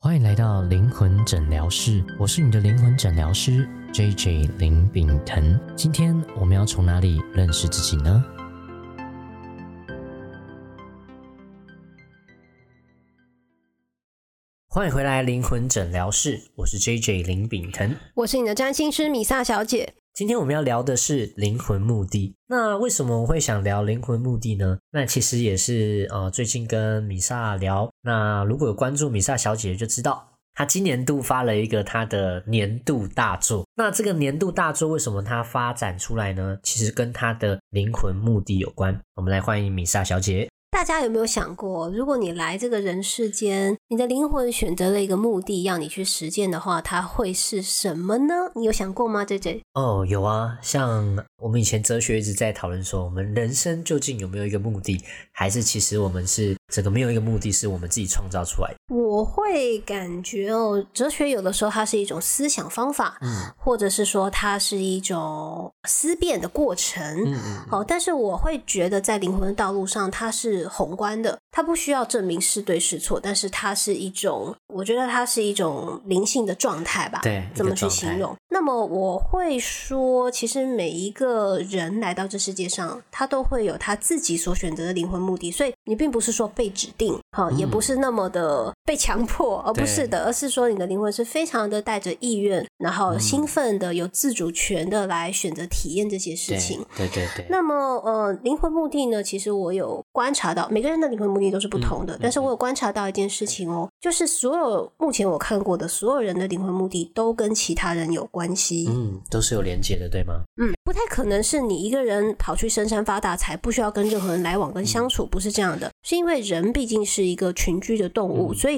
欢迎来到灵魂诊疗室，我是你的灵魂诊疗师 J J 林炳腾。今天我们要从哪里认识自己呢？欢迎回来灵魂诊疗室，我是 J J 林炳腾。我是你的占星师米萨小姐。今天我们要聊的是灵魂目的。那为什么我会想聊灵魂目的呢？那其实也是呃，最近跟米萨聊。那如果有关注米萨小姐就知道，她今年度发了一个她的年度大作。那这个年度大作为什么它发展出来呢？其实跟她的灵魂目的有关。我们来欢迎米萨小姐。大家有没有想过，如果你来这个人世间，你的灵魂选择了一个目的，要你去实践的话，它会是什么呢？你有想过吗，J J？哦，有啊，像我们以前哲学一直在讨论说，我们人生究竟有没有一个目的，还是其实我们是这个没有一个目的，是我们自己创造出来的？我会感觉哦，哲学有的时候它是一种思想方法，嗯，或者是说它是一种思辨的过程，嗯嗯，好，但是我会觉得在灵魂的道路上，它是。宏观的，它不需要证明是对是错，但是它是一种，我觉得它是一种灵性的状态吧。对，怎么去形容？那么我会说，其实每一个人来到这世界上，他都会有他自己所选择的灵魂目的，所以你并不是说被指定，好，也不是那么的被强迫，而不是的，而是说你的灵魂是非常的带着意愿，然后兴奋的、有自主权的来选择体验这些事情。对对对。那么，呃，灵魂目的呢？其实我有观察到。每个人的灵魂目的都是不同的，但是我有观察到一件事情哦，就是所有目前我看过的所有人的灵魂目的都跟其他人有关系，嗯，都是有连接的，对吗？嗯，不太可能是你一个人跑去深山发大财，不需要跟任何人来往跟相处，不是这样的，是因为人毕竟是一个群居的动物，所以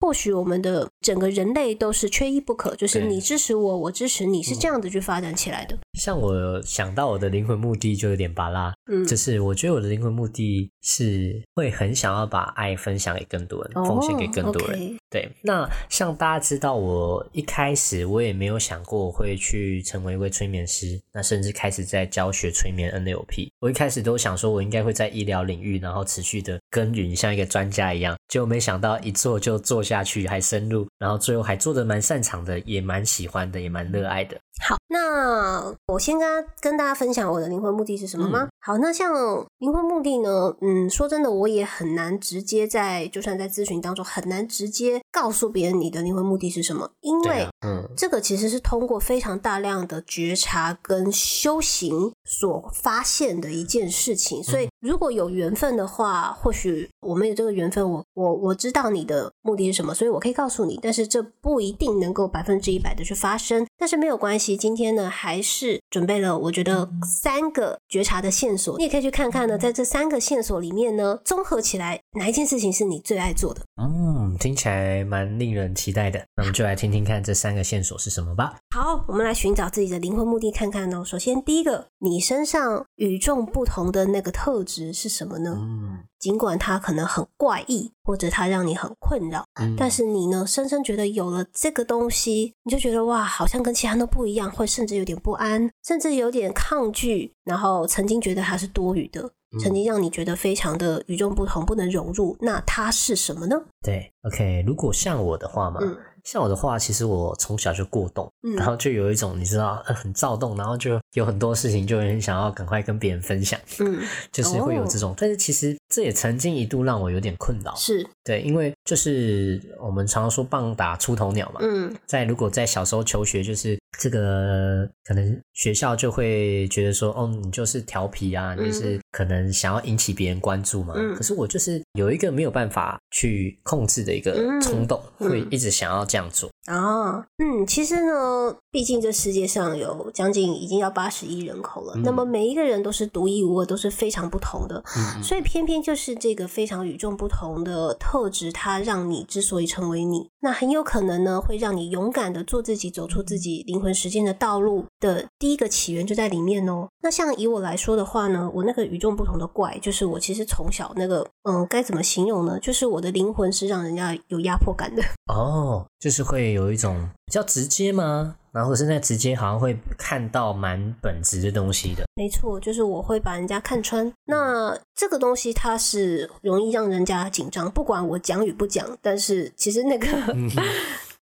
或许我们的整个人类都是缺一不可，就是你支持我，我支持你，是这样子去发展起来的。像我想到我的灵魂目的就有点巴拉，嗯，就是我觉得我的灵魂目的是。会很想要把爱分享给更多人，奉献给更多人。对，那像大家知道，我一开始我也没有想过会去成为一位催眠师，那甚至开始在教学催眠 NLP。我一开始都想说，我应该会在医疗领域，然后持续的耕耘，像一个专家一样。结果没想到一做就做下去，还深入，然后最后还做的蛮擅长的，也蛮喜欢的，也蛮热爱的。好，那我先跟跟大家分享我的灵魂目的是什么吗？好，那像灵魂目的呢，嗯，说真的，我也很难直接在，就算在咨询当中，很难直接告诉别人你的灵魂目的是什么，因为，嗯，这个其实是通过非常大量的觉察跟修行所发现的一件事情，所以如果有缘分的话，或许我们有这个缘分，我我我知道你的目的是什么，所以我可以告诉你，但是这不一定能够百分之一百的去发生，但是没有关系，今天呢，还是准备了，我觉得三个觉察的线索。你也可以去看看呢，在这三个线索里面呢，综合起来哪一件事情是你最爱做的？嗯，听起来蛮令人期待的。那我们就来听听看这三个线索是什么吧。好，我们来寻找自己的灵魂目的，看看呢。首先，第一个，你身上与众不同的那个特质是什么呢？嗯，尽管它可能很怪异，或者它让你很困扰，但是你呢，深深觉得有了这个东西，你就觉得哇，好像跟其他人都不一样，会甚至有点不安，甚至有点抗拒，然后曾经觉得它是多余的。曾经让你觉得非常的与众不同，不能融入，那它是什么呢？对，OK，如果像我的话嘛。像我的话，其实我从小就过动，然后就有一种你知道很躁动，然后就有很多事情就很想要赶快跟别人分享，嗯，就是会有这种。但是其实这也曾经一度让我有点困扰，是。对，因为就是我们常常说棒打出头鸟嘛，嗯，在如果在小时候求学，就是这个可能学校就会觉得说，哦，你就是调皮啊，你是可能想要引起别人关注嘛，可是我就是有一个没有办法去控制的一个冲动，会一直想要。这样做啊，嗯，其实呢，毕竟这世界上有将近已经要八十亿人口了，那么每一个人都是独一无二，都是非常不同的，所以偏偏就是这个非常与众不同的特质，它让你之所以成为你，那很有可能呢，会让你勇敢的做自己，走出自己灵魂实践的道路的第一个起源就在里面哦。那像以我来说的话呢，我那个与众不同的怪，就是我其实从小那个，嗯，该怎么形容呢？就是我的灵魂是让人家有压迫感的哦。就是会有一种比较直接吗？然后现在直接好像会看到蛮本质的东西的。没错，就是我会把人家看穿。那这个东西它是容易让人家紧张，不管我讲与不讲。但是其实那个。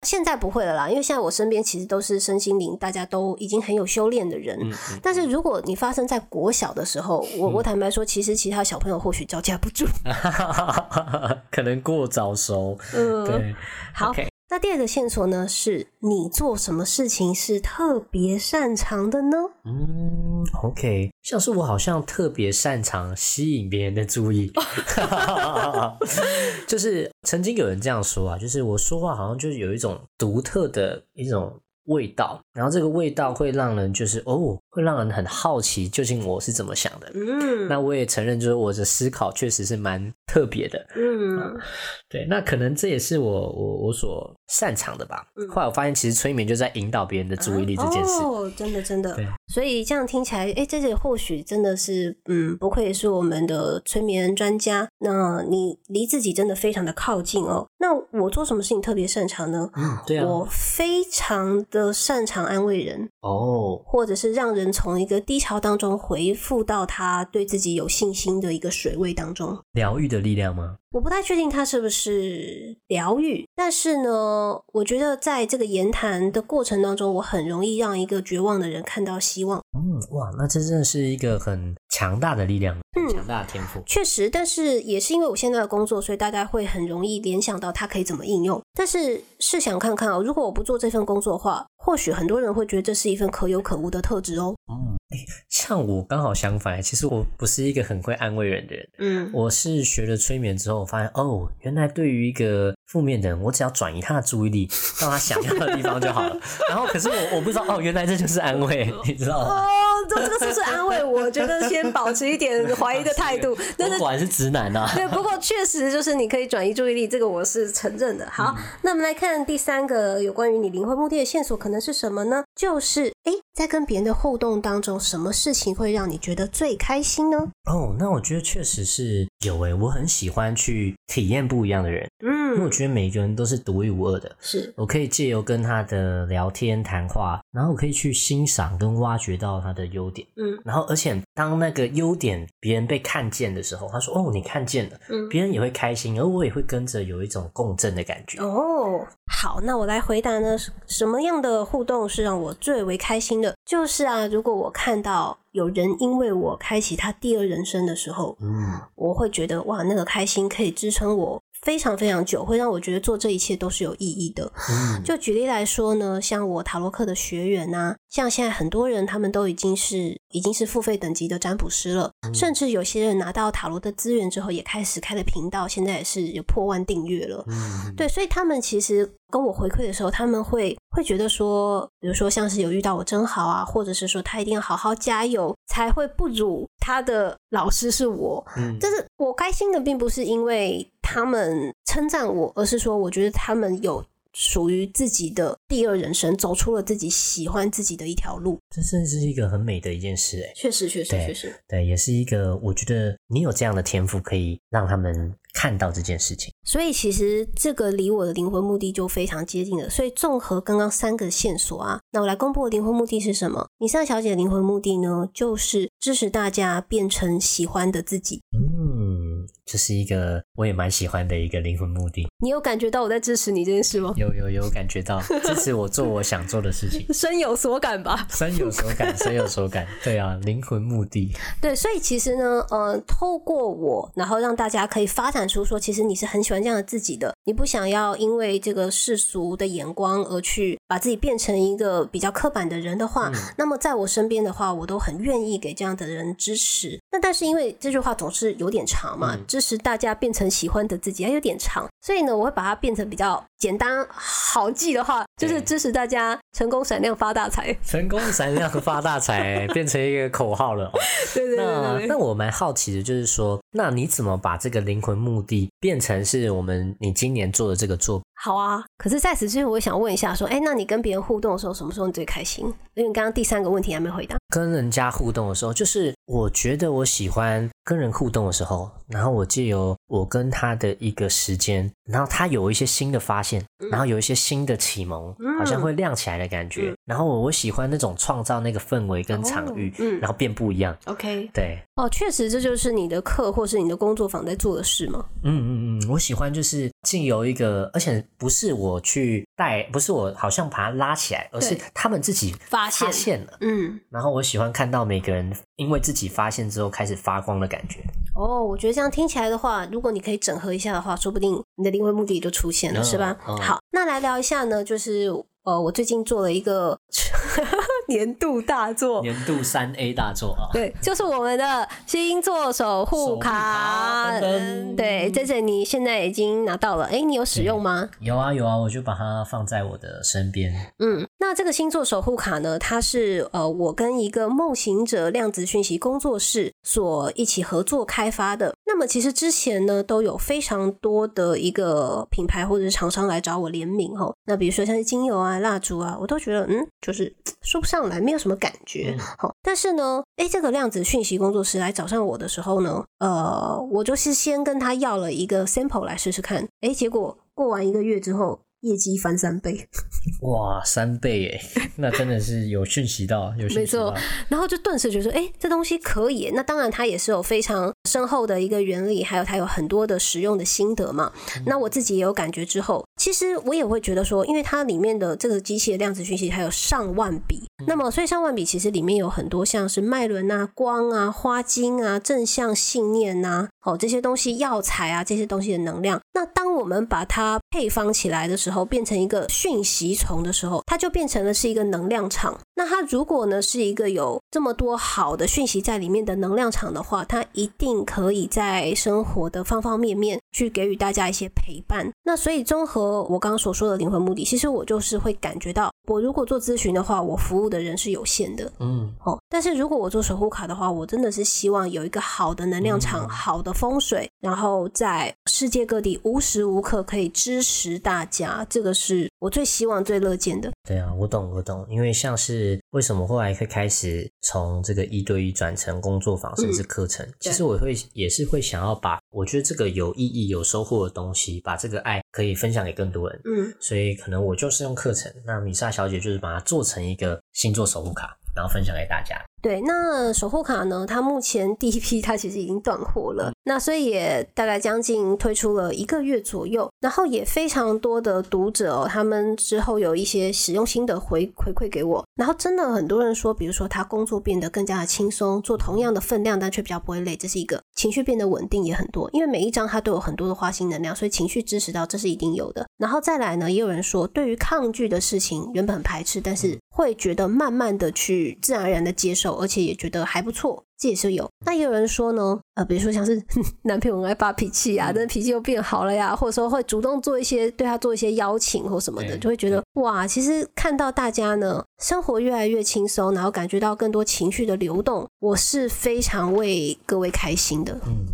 现在不会了啦，因为现在我身边其实都是身心灵，大家都已经很有修炼的人。但是如果你发生在国小的时候，我我坦白说，其实其他小朋友或许招架不住，可能过早熟。嗯，对，好。那第二个线索呢？是你做什么事情是特别擅长的呢？嗯，OK，像是我好像特别擅长吸引别人的注意，就是曾经有人这样说啊，就是我说话好像就是有一种独特的一种。味道，然后这个味道会让人就是哦，会让人很好奇，究竟我是怎么想的。嗯，那我也承认，就是我的思考确实是蛮特别的。嗯，对，那可能这也是我我我所擅长的吧。后来我发现，其实催眠就在引导别人的注意力这件事。哦，真的真的。对，所以这样听起来，哎，这个或许真的是，嗯，不愧是我们的催眠专家。那你离自己真的非常的靠近哦。那我做什么事情特别擅长呢？嗯，对啊，我非常的。擅长安慰人哦，或者是让人从一个低潮当中回复到他对自己有信心的一个水位当中，疗愈的力量吗？我不太确定它是不是疗愈，但是呢，我觉得在这个言谈的过程当中，我很容易让一个绝望的人看到希望。嗯，哇，那这真的是一个很强大的力量，很，强大的天赋。确实，但是也是因为我现在的工作，所以大家会很容易联想到它可以怎么应用。但是试想看看啊，如果我不做这份工作的话，或许很多人会觉得这是一份可有可无的特质哦。嗯，像我刚好相反，其实我不是一个很会安慰人的人。嗯，我是学了催眠之后，我发现哦，原来对于一个负面的人，我只要转移他的注意力到他想要的地方就好了。然后，可是我我不知道哦，原来这就是安慰，你知道吗？哦，这这个是不是安慰？我觉得先保持一点怀疑的态度。但是果然是直男啊。对，不过确实就是你可以转移注意力，这个我是承认的。好，那我们来看第三个有关于你灵魂目的的线索，可能是什么呢？就是哎，在跟别人的互动当中。什么事情会让你觉得最开心呢？哦，那我觉得确实是有诶，我很喜欢去体验不一样的人，嗯，因为我觉得每个人都是独一无二的，是我可以借由跟他的聊天谈话，然后我可以去欣赏跟挖掘到他的优点，嗯，然后而且当那个优点别人被看见的时候，他说哦，你看见了，嗯，别人也会开心，而我也会跟着有一种共振的感觉。哦，好，那我来回答呢，什么样的互动是让我最为开心的？就是啊，如果我看。看到有人因为我开启他第二人生的时候，嗯，我会觉得哇，那个开心可以支撑我。非常非常久，会让我觉得做这一切都是有意义的。就举例来说呢，像我塔罗克的学员呐，像现在很多人他们都已经是已经是付费等级的占卜师了，甚至有些人拿到塔罗的资源之后，也开始开了频道，现在也是有破万订阅了。对，所以他们其实跟我回馈的时候，他们会会觉得说，比如说像是有遇到我真好啊，或者是说他一定要好好加油，才会不如他的老师是我。嗯，就是我开心的，并不是因为。他们称赞我，而是说我觉得他们有属于自己的第二人生，走出了自己喜欢自己的一条路。这甚至是一个很美的一件事，哎，确实，确实，确实，对，也是一个我觉得你有这样的天赋，可以让他们看到这件事情。所以其实这个离我的灵魂目的就非常接近了。所以综合刚刚三个线索啊，那我来公布灵魂目的是什么？米莎小姐的灵魂目的呢，就是支持大家变成喜欢的自己。嗯。这是一个我也蛮喜欢的一个灵魂目的。你有感觉到我在支持你这件事吗？有有有感觉到支持我做我想做的事情，深有所感吧？深有所感，深有所感。对啊，灵魂目的。对，所以其实呢，呃，透过我，然后让大家可以发展出说，其实你是很喜欢这样的自己的，你不想要因为这个世俗的眼光而去把自己变成一个比较刻板的人的话，那么在我身边的话，我都很愿意给这样的人支持。那但是因为这句话总是有点长嘛。支持大家变成喜欢的自己，还有点长，所以呢，我会把它变成比较简单好记的话，就是支持大家成功闪亮发大财。成功闪亮发大财 变成一个口号了。对对对。那那我蛮好奇的，就是说，那你怎么把这个灵魂目的变成是我们你今年做的这个作？好啊，可是在此之前，我也想问一下，说，哎，那你跟别人互动的时候，什么时候你最开心？因为刚刚第三个问题还没回答。跟人家互动的时候，就是我觉得我喜欢跟人互动的时候，然后我借由我跟他的一个时间，然后他有一些新的发现。现，然后有一些新的启蒙，好像会亮起来的感觉。然后我我喜欢那种创造那个氛围跟场域，然后变不一样。OK，对，哦，确实这就是你的课或是你的工作坊在做的事吗？嗯嗯嗯，我喜欢就是进由一个，而且不是我去带，不是我好像把它拉起来，而是他们自己发现了。嗯，然后我喜欢看到每个人因为自己发现之后开始发光的感觉。哦，我觉得这样听起来的话，如果你可以整合一下的话，说不定你的灵魂目的就出现了，是吧？好，那来聊一下呢，就是呃，我最近做了一个。年度大作，年度三 A 大作啊！对，就是我们的星座守护卡。对，这是你现在已经拿到了，哎，你有使用吗？有啊，有啊，我就把它放在我的身边。嗯，那这个星座守护卡呢？它是呃，我跟一个梦行者量子讯息工作室所一起合作开发的。那么其实之前呢，都有非常多的一个品牌或者是厂商来找我联名哈。那比如说像是精油啊、蜡烛啊，我都觉得嗯，就是说不上来，没有什么感觉。好，但是呢，哎，这个量子讯息工作室来找上我的时候呢，呃，我就是先跟他要了一个 sample 来试试看。哎，结果过完一个月之后。业绩翻三倍，哇，三倍耶，那真的是有讯息到，有讯息到，然后就顿时觉得，哎，这东西可以。那当然，它也是有非常深厚的一个原理，还有它有很多的使用的心得嘛。那我自己也有感觉之后，其实我也会觉得说，因为它里面的这个机器的量子讯息还有上万笔，那么所以上万笔其实里面有很多像是脉轮啊、光啊、花精啊、正向信念呐，哦这些东西药材啊这些东西的能量。那当我们把它配方起来的时候，变成一个讯息虫的时候，它就变成了是一个能量场。那它如果呢是一个有这么多好的讯息在里面的能量场的话，它一定可以在生活的方方面面去给予大家一些陪伴。那所以综合我刚刚所说的灵魂目的，其实我就是会感觉到，我如果做咨询的话，我服务的人是有限的，嗯，哦，但是如果我做守护卡的话，我真的是希望有一个好的能量场、好的风水，然后在世界各地无时无刻可以支持大家。这个是我最希望、最乐见的。对啊，我懂，我懂，因为像是为什么后来会开始从这个一对一转成工作坊甚至课程，其实我会也是会想要把我觉得这个有意义、有收获的东西，把这个爱可以分享给更多人。嗯，所以可能我就是用课程，那米莎小姐就是把它做成一个星座守护卡，然后分享给大家。对，那守护卡呢？它目前第一批它其实已经断货了，那所以也大概将近推出了一个月左右，然后也非常多的读者，他们之后有一些使用心得回回馈给我，然后真的很多人说，比如说他工作变得更加的轻松，做同样的分量，但却比较不会累，这是一个情绪变得稳定也很多，因为每一张它都有很多的花心能量，所以情绪支持到这是一定有的。然后再来呢，也有人说，对于抗拒的事情原本很排斥，但是会觉得慢慢的去自然而然的接受。而且也觉得还不错，这也是有。那也有人说呢，呃，比如说像是 男朋友很爱发脾气啊，但是脾气又变好了呀，或者说会主动做一些对他做一些邀请或什么的，就会觉得哇，其实看到大家呢生活越来越轻松，然后感觉到更多情绪的流动，我是非常为各位开心的。嗯。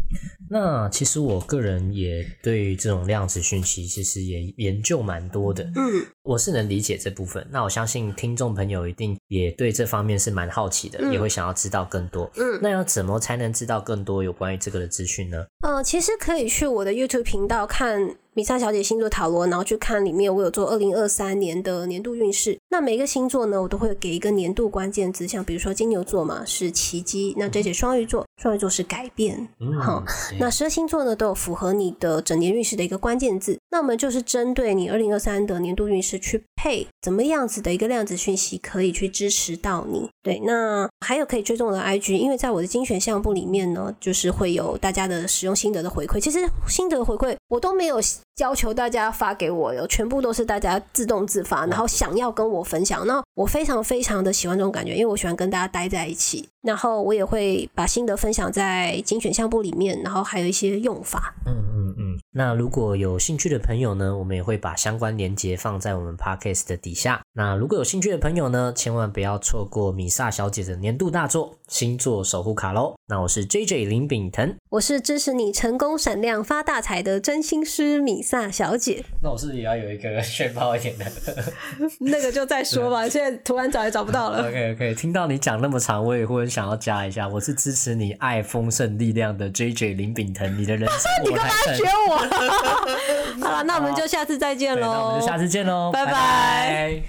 那其实我个人也对这种量子讯息其实也研究蛮多的，嗯，我是能理解这部分。那我相信听众朋友一定也对这方面是蛮好奇的，也会想要知道更多。嗯，那要怎么才能知道更多有关于这个的资讯呢？呃，其实可以去我的 YouTube 频道看。米莎小姐星座塔罗，然后去看里面，我有做二零二三年的年度运势。那每个星座呢，我都会给一个年度关键字，像比如说金牛座嘛是奇迹，那这些双鱼座，双鱼座是改变。好，那十二星座呢都有符合你的整年运势的一个关键字。那我们就是针对你二零二三的年度运势去配怎么样子的一个量子讯息，可以去支持到你。对，那还有可以追踪我的 IG，因为在我的精选项目里面呢，就是会有大家的使用心得的回馈。其实心得回馈我都没有。要求大家发给我哟，全部都是大家自动自发，然后想要跟我分享。那我非常非常的喜欢这种感觉，因为我喜欢跟大家待在一起。然后我也会把心得分享在精选项目里面，然后还有一些用法。嗯嗯嗯。那如果有兴趣的朋友呢，我们也会把相关链接放在我们 podcast 的底下。那如果有兴趣的朋友呢，千万不要错过米萨小姐的年度大作星座守护卡喽。那我是 J J 林炳腾，我是支持你成功闪亮发大财的真心师米萨小姐。那我是也要有一个 炫爆一点的？那个就再说吧，现在突然找也找不到了。OK OK，听到你讲那么长，我也会想要加一下。我是支持你爱丰盛力量的 J J 林炳腾，你的人生 你干嘛学我？好了，那我们就下次再见喽。那我们就下次见喽，拜拜。